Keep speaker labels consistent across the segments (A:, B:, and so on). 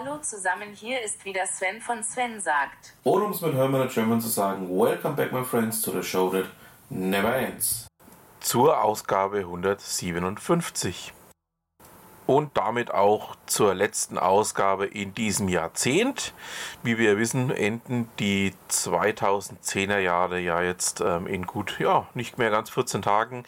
A: Hallo zusammen, hier ist wieder Sven von Sven sagt.
B: Oder um es mit Hermann German zu sagen, Welcome back my friends to the show that never ends.
C: Zur Ausgabe 157 und damit auch zur letzten Ausgabe in diesem Jahrzehnt. Wie wir wissen, enden die 2010er Jahre ja jetzt ähm, in gut, ja, nicht mehr ganz 14 Tagen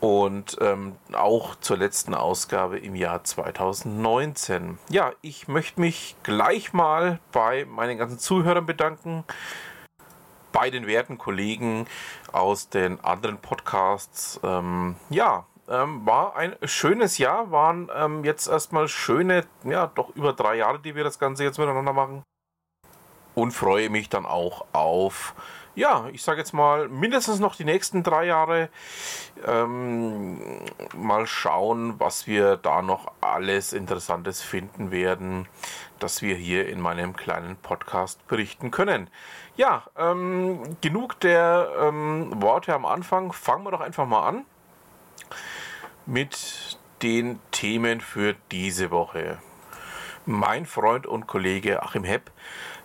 C: und ähm, auch zur letzten Ausgabe im Jahr 2019. Ja, ich möchte mich gleich mal bei meinen ganzen Zuhörern bedanken bei den werten Kollegen aus den anderen Podcasts. Ähm, ja, ähm, war ein schönes Jahr, waren ähm, jetzt erstmal schöne, ja, doch über drei Jahre, die wir das Ganze jetzt miteinander machen. Und freue mich dann auch auf, ja, ich sage jetzt mal, mindestens noch die nächsten drei Jahre. Ähm, mal schauen, was wir da noch alles Interessantes finden werden, dass wir hier in meinem kleinen Podcast berichten können. Ja, ähm, genug der ähm, Worte am Anfang. Fangen wir doch einfach mal an mit den Themen für diese Woche. Mein Freund und Kollege Achim Hepp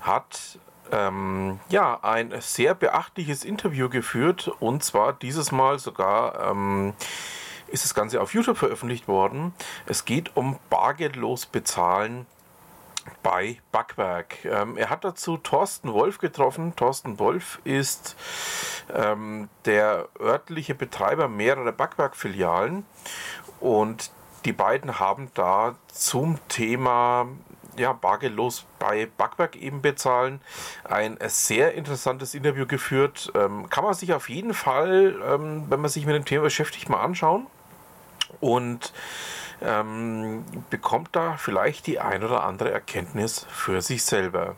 C: hat ähm, ja ein sehr beachtliches Interview geführt und zwar dieses Mal sogar ähm, ist das Ganze auf YouTube veröffentlicht worden. Es geht um bargeldlos bezahlen bei Backwerk. Ähm, er hat dazu Thorsten Wolf getroffen. Thorsten Wolf ist ähm, der örtliche Betreiber mehrerer Backwerkfilialen und die beiden haben da zum Thema ja, bargeldlos bei Backwerk eben bezahlen. Ein sehr interessantes Interview geführt. Ähm, kann man sich auf jeden Fall, ähm, wenn man sich mit dem Thema beschäftigt, mal anschauen. Und ähm, bekommt da vielleicht die ein oder andere Erkenntnis für sich selber.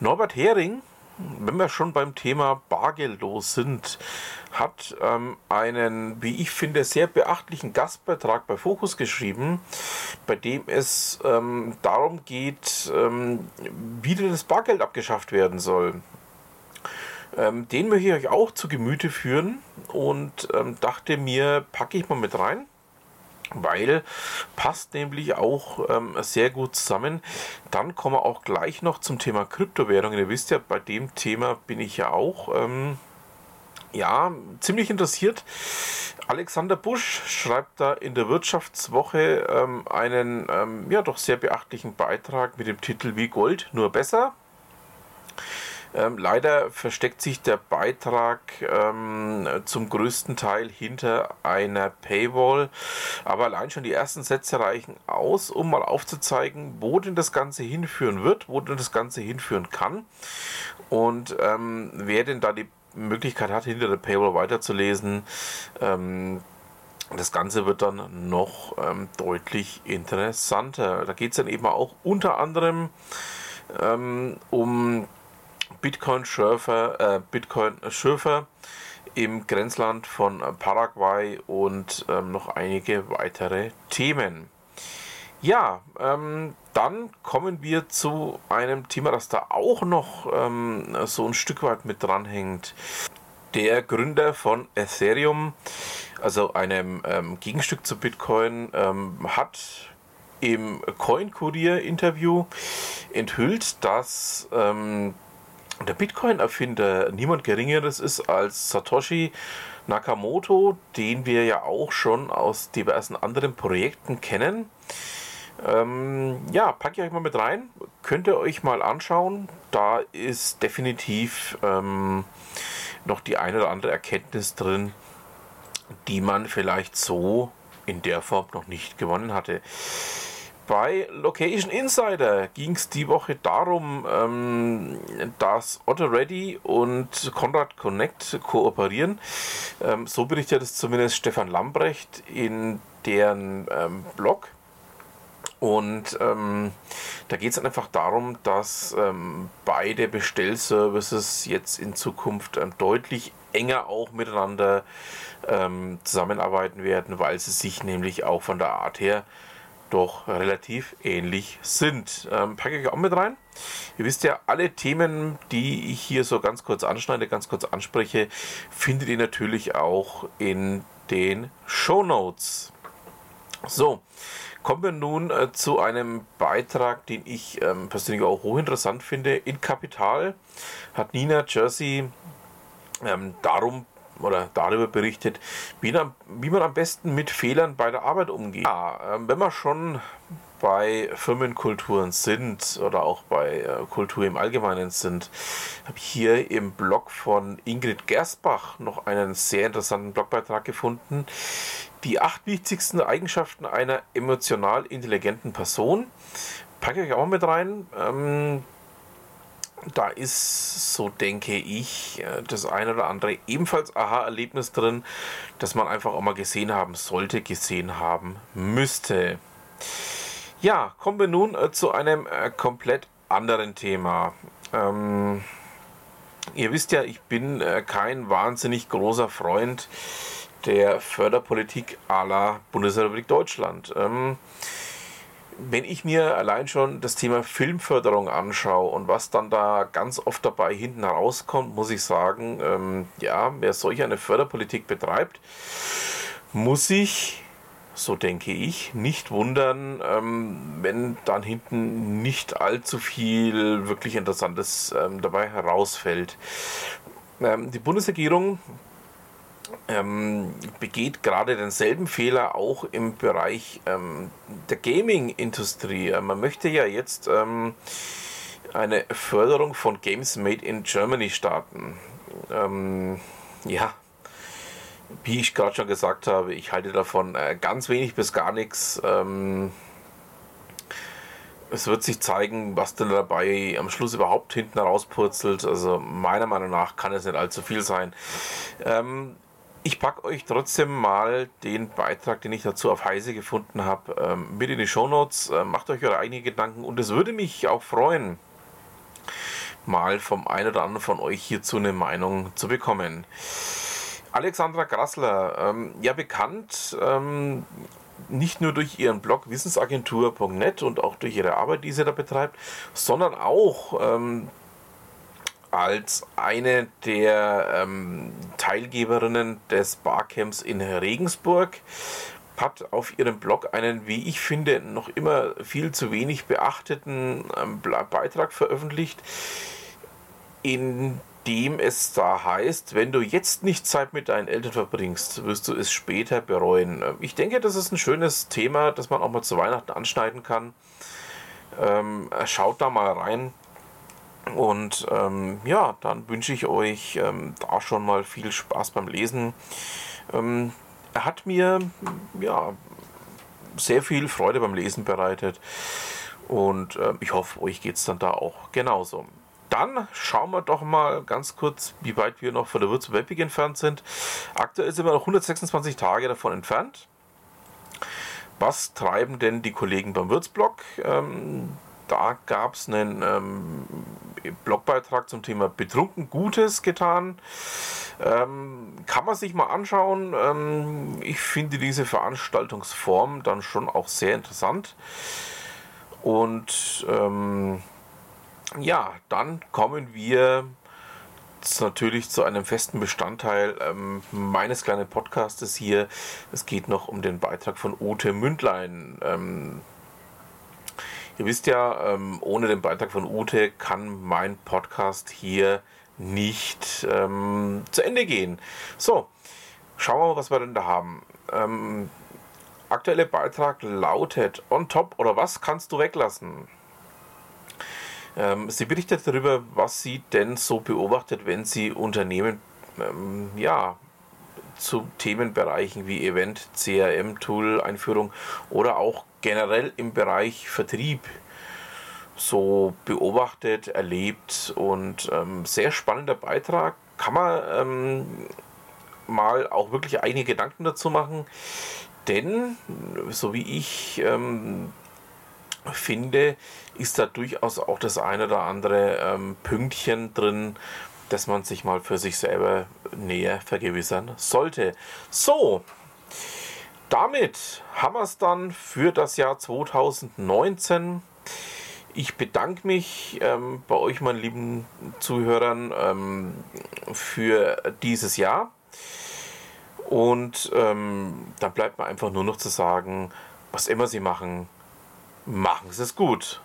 C: Norbert Hering, wenn wir schon beim Thema bargeldlos sind, hat ähm, einen, wie ich finde, sehr beachtlichen Gastbeitrag bei Focus geschrieben, bei dem es ähm, darum geht, ähm, wie denn das Bargeld abgeschafft werden soll. Ähm, den möchte ich euch auch zu Gemüte führen und ähm, dachte mir, packe ich mal mit rein weil passt nämlich auch ähm, sehr gut zusammen. Dann kommen wir auch gleich noch zum Thema Kryptowährungen. Ihr wisst ja, bei dem Thema bin ich ja auch ähm, ja, ziemlich interessiert. Alexander Busch schreibt da in der Wirtschaftswoche ähm, einen ähm, ja doch sehr beachtlichen Beitrag mit dem Titel Wie Gold, nur besser. Ähm, leider versteckt sich der Beitrag ähm, zum größten Teil hinter einer Paywall, aber allein schon die ersten Sätze reichen aus, um mal aufzuzeigen, wo denn das Ganze hinführen wird, wo denn das Ganze hinführen kann und ähm, wer denn da die Möglichkeit hat, hinter der Paywall weiterzulesen. Ähm, das Ganze wird dann noch ähm, deutlich interessanter. Da geht es dann eben auch unter anderem ähm, um Bitcoin-Schürfer, äh, Bitcoin-Schürfer im Grenzland von Paraguay und ähm, noch einige weitere Themen. Ja, ähm, dann kommen wir zu einem Thema, das da auch noch ähm, so ein Stück weit mit dranhängt. Der Gründer von Ethereum, also einem ähm, Gegenstück zu Bitcoin, ähm, hat im Coin Courier Interview enthüllt, dass ähm, der Bitcoin-Erfinder niemand Geringeres ist als Satoshi Nakamoto, den wir ja auch schon aus diversen anderen Projekten kennen. Ähm, ja, packe ich euch mal mit rein. Könnt ihr euch mal anschauen. Da ist definitiv ähm, noch die eine oder andere Erkenntnis drin, die man vielleicht so in der Form noch nicht gewonnen hatte. Bei Location Insider ging es die Woche darum, ähm, dass Otto Ready und Conrad Connect kooperieren. Ähm, so berichtet es zumindest Stefan Lambrecht in deren ähm, Blog. Und ähm, da geht es einfach darum, dass ähm, beide Bestellservices jetzt in Zukunft ähm, deutlich enger auch miteinander zusammenarbeiten werden, weil sie sich nämlich auch von der Art her doch relativ ähnlich sind. Ähm, packe ich auch mit rein. Ihr wisst ja, alle Themen, die ich hier so ganz kurz anschneide, ganz kurz anspreche, findet ihr natürlich auch in den Show Notes. So, kommen wir nun äh, zu einem Beitrag, den ich ähm, persönlich auch hochinteressant finde. In Kapital hat Nina Jersey ähm, darum oder darüber berichtet, wie, wie, man am besten mit Fehlern bei der Arbeit umgeht. Ja, ähm, wenn man schon bei Firmenkulturen sind oder auch bei äh, Kultur im Allgemeinen sind, habe ich hier im Blog von Ingrid Gersbach noch einen sehr interessanten Blogbeitrag gefunden. Die acht wichtigsten Eigenschaften einer emotional intelligenten Person. Packe ich auch mit rein. Ähm, da ist, so denke ich, äh, das eine oder andere ebenfalls Aha-Erlebnis drin, das man einfach auch mal gesehen haben sollte, gesehen haben müsste. Ja, kommen wir nun äh, zu einem äh, komplett anderen Thema. Ähm, ihr wisst ja, ich bin kein wahnsinnig großer Freund der Förderpolitik aller Bundesrepublik Deutschland. Ähm, wenn ich mir allein schon das Thema Filmförderung anschaue und was dann da ganz oft dabei hinten herauskommt, muss ich sagen, ähm, ja, wer solch eine Förderpolitik betreibt, muss sich so denke ich, nicht wundern, ähm, wenn dann hinten nicht allzu viel wirklich Interessantes ähm, dabei herausfällt. Ähm, die Bundesregierung ähm, begeht gerade denselben Fehler auch im Bereich ähm, der Gaming-Industrie. Äh, man möchte ja jetzt ähm, eine Förderung von Games Made in Germany starten. ja, wie ich gerade schon gesagt habe, ich halte davon äh, ganz wenig bis gar nichts. Ähm, es wird sich zeigen, was denn dabei am Schluss überhaupt hinten rauspurzelt. Also meiner Meinung nach kann es nicht allzu viel sein. Ähm, ich packe euch trotzdem mal den Beitrag, den ich dazu auf Heise gefunden habe, ähm, mit in die Shownotes. Äh, macht euch eure eigenen Gedanken und es würde mich auch freuen, mal vom einen oder anderen von euch hierzu eine Meinung zu bekommen. Alexandra Grassler, ähm, ja bekannt, ähm, nicht nur durch ihren Blog wissensagentur.net und auch durch ihre Arbeit, die sie da betreibt, sondern auch ähm, als eine der ähm, Teilgeberinnen des Barcamps in Regensburg hat auf ihrem Blog einen, wie ich finde, noch immer viel zu wenig beachteten ähm, Beitrag veröffentlicht, in dem es da heißt, wenn du jetzt nicht Zeit mit deinen Eltern verbringst, wirst du es später bereuen. Ich denke, das ist ein schönes Thema, das man auch mal zu Weihnachten anschneiden kann. Ähm, schaut da mal rein. Und ähm, ja, dann wünsche ich euch ähm, da schon mal viel Spaß beim Lesen. Ähm, er hat mir ja sehr viel Freude beim Lesen bereitet. Und äh, ich hoffe, euch geht es dann da auch genauso. Dann schauen wir doch mal ganz kurz, wie weit wir noch von der Würzburg Webweg entfernt sind. Aktuell sind wir noch 126 Tage davon entfernt. Was treiben denn die Kollegen beim Würzblog? Ähm, da gab es einen ähm, Blogbeitrag zum Thema Betrunken Gutes getan. Ähm, kann man sich mal anschauen. Ähm, ich finde diese Veranstaltungsform dann schon auch sehr interessant. Und ähm, ja, dann kommen wir natürlich zu einem festen Bestandteil ähm, meines kleinen Podcastes hier. Es geht noch um den Beitrag von Ute Mündlein. Ähm, ihr wisst ja, ähm, ohne den Beitrag von Ute kann mein Podcast hier nicht ähm, zu Ende gehen. So, schauen wir mal, was wir denn da haben. Ähm, aktuelle Beitrag lautet: On top oder was kannst du weglassen? Ähm, sie berichtet darüber, was sie denn so beobachtet, wenn sie Unternehmen ähm, ja, zu Themenbereichen wie Event, CRM-Tool, Einführung oder auch generell im Bereich Vertrieb so beobachtet, erlebt und ähm, sehr spannender Beitrag. Kann man ähm, mal auch wirklich eigene Gedanken dazu machen, denn so wie ich ähm, finde, ist da durchaus auch das eine oder andere ähm, Pünktchen drin, dass man sich mal für sich selber näher vergewissern sollte. So, damit haben wir es dann für das Jahr 2019. Ich bedanke mich ähm, bei euch, meinen lieben Zuhörern, ähm, für dieses Jahr. Und ähm, dann bleibt mir einfach nur noch zu sagen, was immer Sie machen, machen Sie es gut.